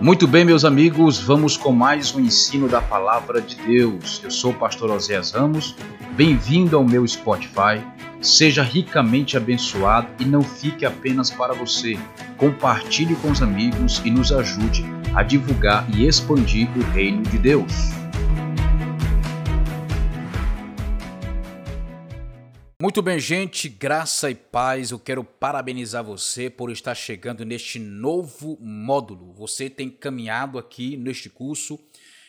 Muito bem, meus amigos, vamos com mais um ensino da palavra de Deus. Eu sou o pastor Oséias Ramos. Bem-vindo ao meu Spotify. Seja ricamente abençoado e não fique apenas para você. Compartilhe com os amigos e nos ajude a divulgar e expandir o reino de Deus. Muito bem, gente, graça e paz. Eu quero parabenizar você por estar chegando neste novo módulo. Você tem caminhado aqui neste curso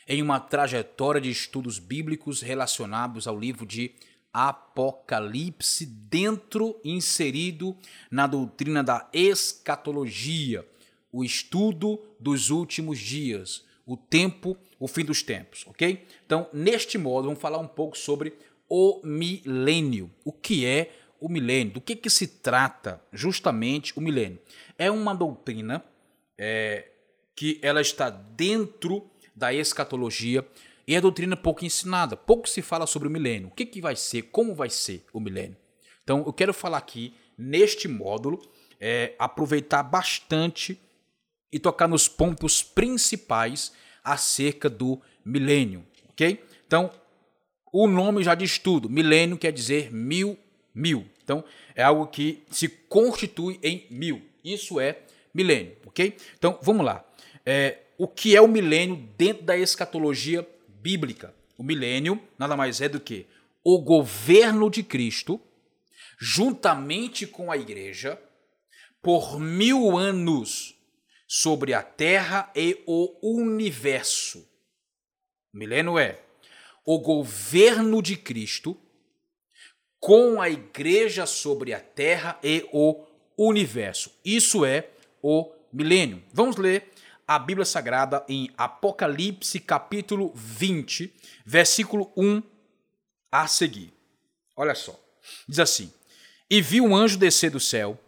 em uma trajetória de estudos bíblicos relacionados ao livro de Apocalipse, dentro inserido na doutrina da escatologia, o estudo dos últimos dias, o tempo, o fim dos tempos, ok? Então, neste módulo, vamos falar um pouco sobre o milênio. O que é o milênio? Do que, que se trata justamente o milênio? É uma doutrina é, que ela está dentro da escatologia e é doutrina pouco ensinada. Pouco se fala sobre o milênio. O que, que vai ser, como vai ser o milênio. Então, eu quero falar aqui, neste módulo, é, aproveitar bastante e tocar nos pontos principais acerca do milênio, ok? Então, o nome já diz tudo. Milênio quer dizer mil, mil. Então, é algo que se constitui em mil. Isso é milênio, ok? Então, vamos lá. É, o que é o milênio dentro da escatologia bíblica? O milênio nada mais é do que o governo de Cristo, juntamente com a igreja, por mil anos sobre a terra e o universo. O milênio é o governo de Cristo com a igreja sobre a terra e o universo. Isso é o milênio. Vamos ler a Bíblia Sagrada em Apocalipse, capítulo 20, versículo 1 a seguir. Olha só. Diz assim: E vi um anjo descer do céu,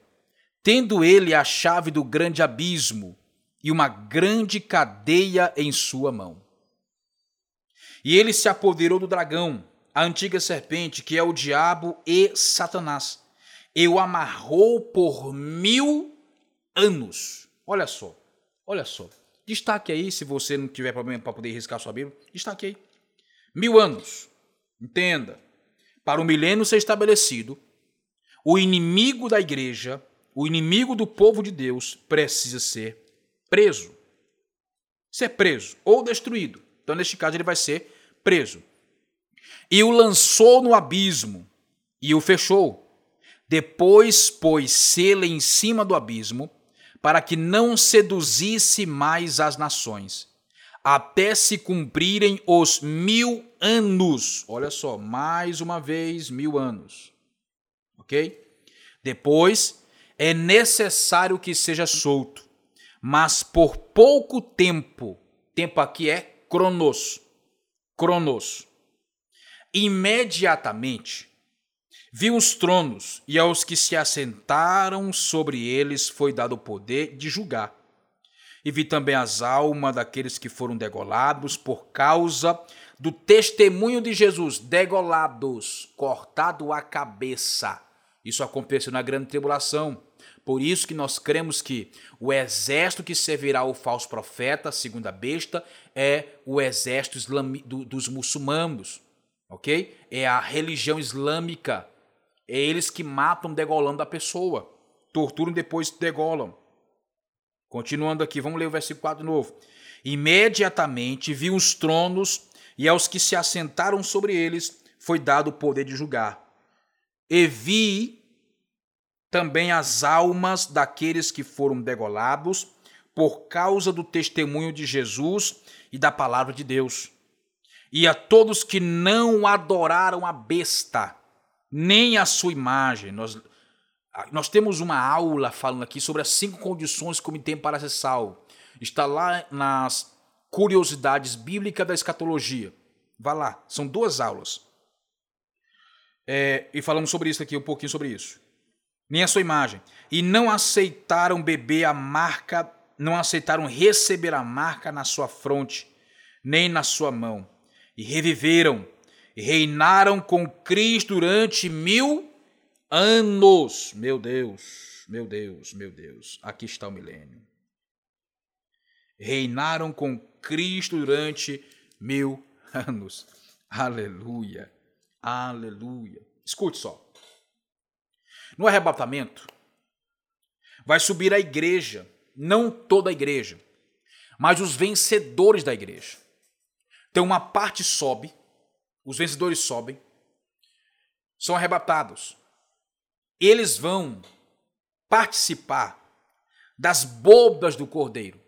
tendo ele a chave do grande abismo e uma grande cadeia em sua mão. E ele se apoderou do dragão, a antiga serpente, que é o diabo e Satanás, e o amarrou por mil anos. Olha só, olha só. Destaque aí, se você não tiver problema para poder riscar sua Bíblia, destaque aí. Mil anos. Entenda. Para o milênio ser estabelecido, o inimigo da igreja, o inimigo do povo de Deus, precisa ser preso. Ser preso ou destruído. Então, neste caso, ele vai ser preso. E o lançou no abismo e o fechou. Depois pôs selo em cima do abismo, para que não seduzisse mais as nações, até se cumprirem os mil anos. Olha só, mais uma vez, mil anos. Ok? Depois é necessário que seja solto, mas por pouco tempo. Tempo aqui é cronos. Cronos. Imediatamente viu os tronos e aos que se assentaram sobre eles foi dado o poder de julgar. E vi também as almas daqueles que foram degolados por causa do testemunho de Jesus, degolados, cortado a cabeça. Isso aconteceu na grande tribulação. Por isso que nós cremos que o exército que servirá ao falso profeta, segundo a besta, é o exército do, dos muçulmanos, ok? É a religião islâmica. É eles que matam degolando a pessoa, torturam depois degolam. Continuando aqui, vamos ler o versículo 4 de novo. Imediatamente viu os tronos e aos que se assentaram sobre eles foi dado o poder de julgar. E vi também as almas daqueles que foram degolados por causa do testemunho de Jesus e da palavra de Deus. E a todos que não adoraram a besta, nem a sua imagem. Nós, nós temos uma aula falando aqui sobre as cinco condições que o tem para ser salvo. Está lá nas curiosidades bíblicas da escatologia. Vá lá, são duas aulas. É, e falamos sobre isso aqui, um pouquinho sobre isso nem a sua imagem, e não aceitaram beber a marca, não aceitaram receber a marca na sua fronte, nem na sua mão, e reviveram, e reinaram com Cristo durante mil anos. Meu Deus, meu Deus, meu Deus, aqui está o milênio. reinaram com Cristo durante mil anos. Aleluia. Aleluia. Escute só. No arrebatamento, vai subir a igreja, não toda a igreja, mas os vencedores da igreja. Então, uma parte sobe, os vencedores sobem, são arrebatados. Eles vão participar das bodas do Cordeiro.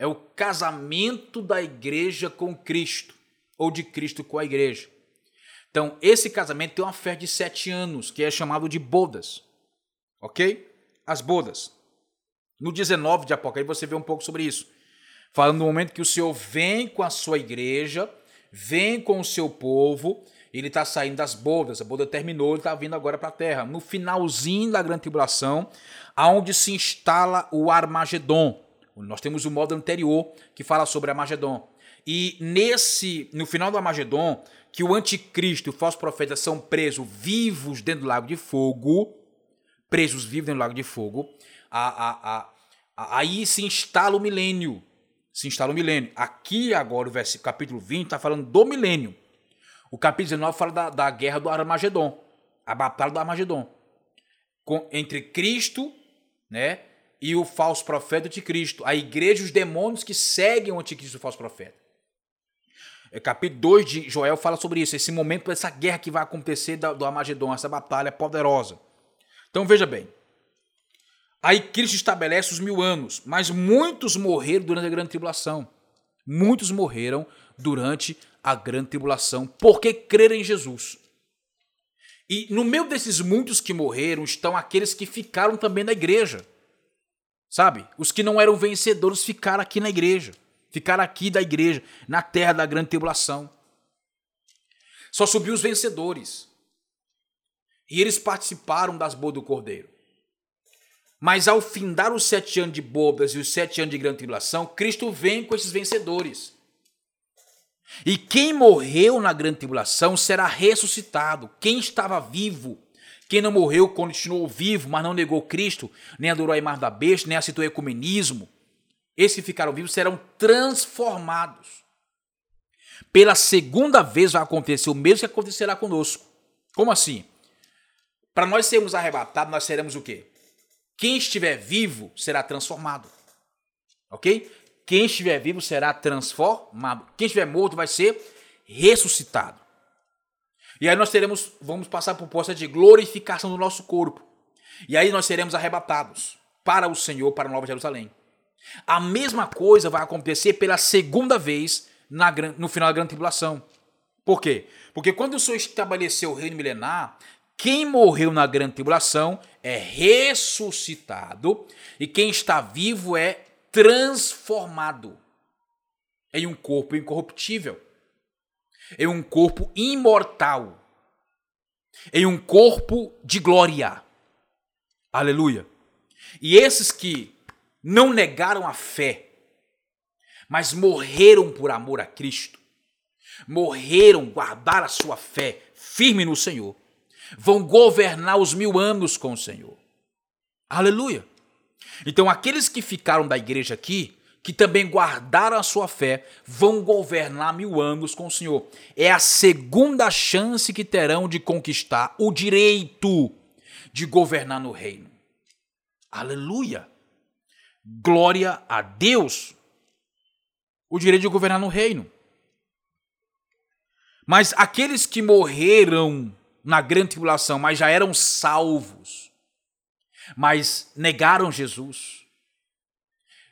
É o casamento da igreja com Cristo, ou de Cristo com a igreja. Então, esse casamento tem uma festa de sete anos, que é chamado de bodas. Ok? As bodas. No 19 de Apocalipse você vê um pouco sobre isso. Falando no momento que o Senhor vem com a sua igreja, vem com o seu povo, ele está saindo das bodas, a boda terminou, ele está vindo agora para a terra. No finalzinho da grande tribulação, aonde se instala o Armagedon. Nós temos o modo anterior que fala sobre Armagedon. E nesse, no final do Armagedon, que o anticristo e o falso profeta são presos vivos dentro do lago de fogo, presos vivos dentro do lago de fogo, a, a, a, aí se instala o milênio. Se instala o milênio. Aqui agora o versículo, capítulo 20 está falando do milênio. O capítulo 19 fala da, da guerra do Armagedon, a batalha do Armagedon. Com, entre Cristo né, e o falso profeta de Cristo. A igreja e os demônios que seguem o anticristo e o falso profeta. É, capítulo 2 de Joel fala sobre isso, esse momento, essa guerra que vai acontecer do, do Armagedon, essa batalha poderosa. Então veja bem. Aí Cristo estabelece os mil anos, mas muitos morreram durante a grande tribulação. Muitos morreram durante a grande tribulação, porque creram em Jesus. E no meio desses muitos que morreram estão aqueles que ficaram também na igreja. Sabe? Os que não eram vencedores ficaram aqui na igreja. Ficaram aqui da igreja, na terra da grande tribulação. Só subiu os vencedores. E eles participaram das boas do Cordeiro. Mas ao findar os sete anos de bodas e os sete anos de grande tribulação, Cristo vem com esses vencedores. E quem morreu na grande tribulação será ressuscitado. Quem estava vivo, quem não morreu continuou vivo, mas não negou Cristo, nem adorou a imagem da besta, nem aceitou o ecumenismo, esses que ficaram vivos serão transformados. Pela segunda vez vai acontecer o mesmo que acontecerá conosco. Como assim? Para nós sermos arrebatados, nós seremos o quê? Quem estiver vivo será transformado. Ok? Quem estiver vivo será transformado. Quem estiver morto vai ser ressuscitado. E aí nós teremos, vamos passar por poça de glorificação do nosso corpo. E aí nós seremos arrebatados para o Senhor, para a Nova Jerusalém. A mesma coisa vai acontecer pela segunda vez na, no final da grande tribulação. Por quê? Porque quando o Senhor estabeleceu o reino milenar, quem morreu na grande tribulação é ressuscitado e quem está vivo é transformado em um corpo incorruptível, em um corpo imortal, em um corpo de glória. Aleluia. E esses que não negaram a fé, mas morreram por amor a Cristo, morreram, guardaram a sua fé firme no Senhor, vão governar os mil anos com o Senhor. Aleluia! Então, aqueles que ficaram da igreja aqui, que também guardaram a sua fé, vão governar mil anos com o Senhor. É a segunda chance que terão de conquistar o direito de governar no reino. Aleluia! Glória a Deus! O direito de governar no reino. Mas aqueles que morreram na grande tribulação, mas já eram salvos, mas negaram Jesus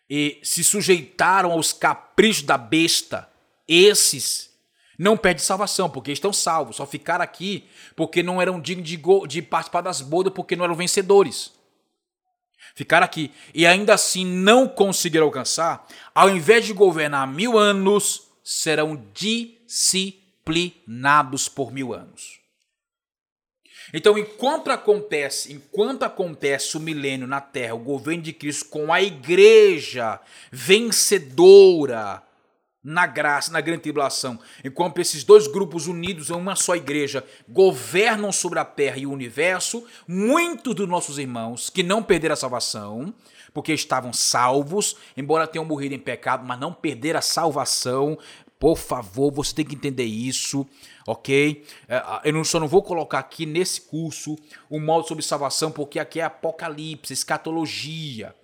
e se sujeitaram aos caprichos da besta, esses não perdem salvação, porque estão salvos, só ficaram aqui porque não eram dignos de, de participar das bodas, porque não eram vencedores ficar aqui e ainda assim não conseguir alcançar, ao invés de governar mil anos, serão disciplinados por mil anos. Então, enquanto acontece, enquanto acontece o milênio na terra, o governo de Cristo com a igreja vencedora, na graça, na grande tribulação, enquanto esses dois grupos unidos em uma só igreja governam sobre a terra e o universo, muitos dos nossos irmãos que não perderam a salvação, porque estavam salvos, embora tenham morrido em pecado, mas não perderam a salvação. Por favor, você tem que entender isso, ok? É, eu só não vou colocar aqui nesse curso o modo sobre salvação, porque aqui é apocalipse, escatologia.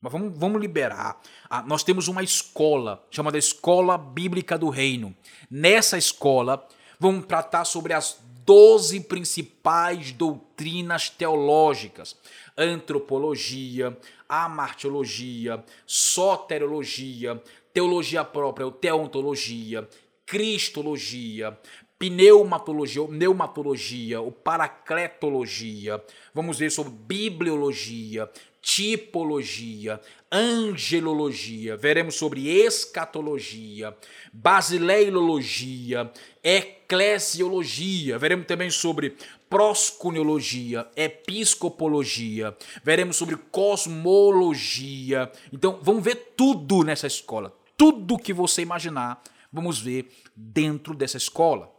Mas vamos, vamos liberar. Ah, nós temos uma escola chamada Escola Bíblica do Reino. Nessa escola, vamos tratar sobre as 12 principais doutrinas teológicas: antropologia, amartiologia, soteriologia, teologia própria ou teontologia, cristologia, pneumatologia ou pneumatologia, ou paracletologia. Vamos ver sobre bibliologia, tipologia, angelologia, veremos sobre escatologia, basileilologia, eclesiologia, veremos também sobre proscuniologia, episcopologia, veremos sobre cosmologia. Então, vamos ver tudo nessa escola, tudo que você imaginar, vamos ver dentro dessa escola.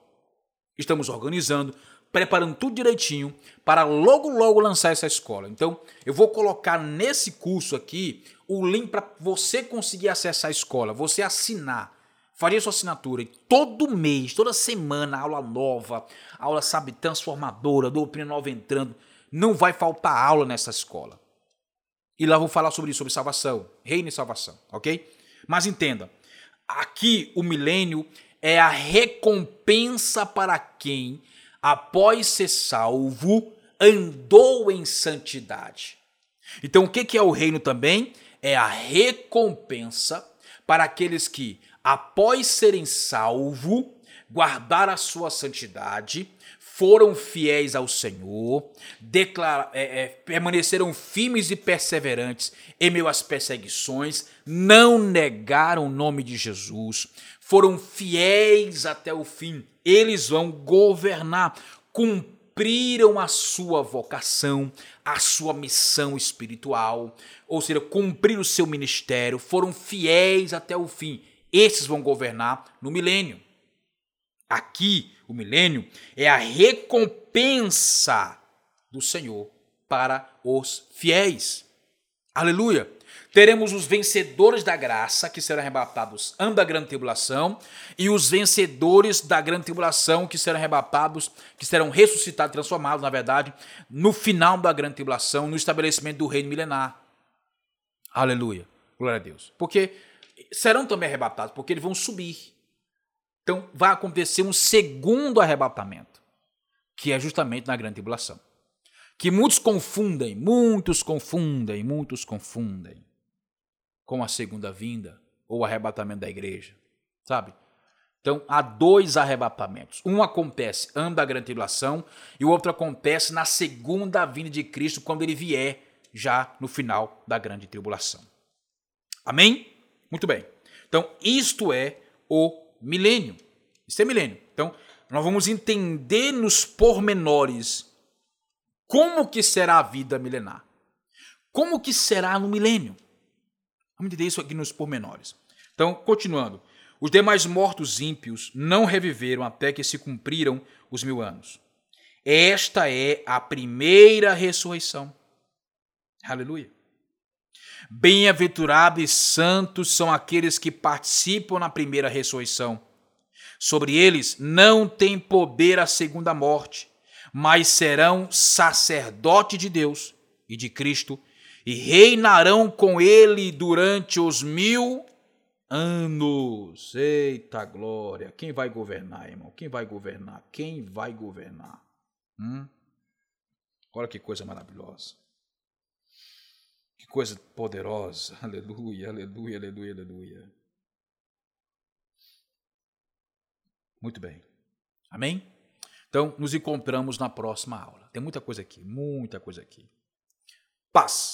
Estamos organizando preparando tudo direitinho para logo logo lançar essa escola. Então, eu vou colocar nesse curso aqui o link para você conseguir acessar a escola, você assinar, fazer sua assinatura e todo mês, toda semana, aula nova, aula, sabe, transformadora, doutrina nova entrando, não vai faltar aula nessa escola. E lá vou falar sobre isso, sobre salvação, reino e salvação, ok? Mas entenda, aqui o milênio é a recompensa para quem após ser salvo, andou em santidade. Então, o que é o reino também? É a recompensa para aqueles que, após serem salvos, guardaram a sua santidade, foram fiéis ao Senhor, declara, é, é, permaneceram firmes e perseverantes em meio às perseguições, não negaram o nome de Jesus, foram fiéis até o fim, eles vão governar, cumpriram a sua vocação, a sua missão espiritual, ou seja, cumpriram o seu ministério, foram fiéis até o fim. Esses vão governar no milênio. Aqui, o milênio é a recompensa do Senhor para os fiéis. Aleluia! Teremos os vencedores da graça, que serão arrebatados antes da grande tribulação, e os vencedores da grande tribulação, que serão arrebatados, que serão ressuscitados, transformados, na verdade, no final da grande tribulação, no estabelecimento do reino milenar. Aleluia. Glória a Deus. Porque serão também arrebatados, porque eles vão subir. Então vai acontecer um segundo arrebatamento, que é justamente na grande tribulação. Que muitos confundem, muitos confundem, muitos confundem com a segunda vinda ou arrebatamento da igreja, sabe? Então, há dois arrebatamentos. Um acontece antes da grande tribulação e o outro acontece na segunda vinda de Cristo, quando ele vier já no final da grande tribulação. Amém? Muito bem. Então, isto é o milênio. Isso é milênio. Então, nós vamos entender nos pormenores como que será a vida milenar. Como que será no milênio. Vamos entender isso aqui nos pormenores. Então, continuando. Os demais mortos ímpios não reviveram até que se cumpriram os mil anos. Esta é a primeira ressurreição. Aleluia. Bem-aventurados e santos são aqueles que participam na primeira ressurreição. Sobre eles não tem poder a segunda morte, mas serão sacerdote de Deus e de Cristo e reinarão com ele durante os mil anos. Eita glória! Quem vai governar, irmão? Quem vai governar? Quem vai governar? Hum? Olha que coisa maravilhosa. Que coisa poderosa. Aleluia, aleluia, aleluia, aleluia. Muito bem. Amém? Então, nos encontramos na próxima aula. Tem muita coisa aqui, muita coisa aqui. Paz.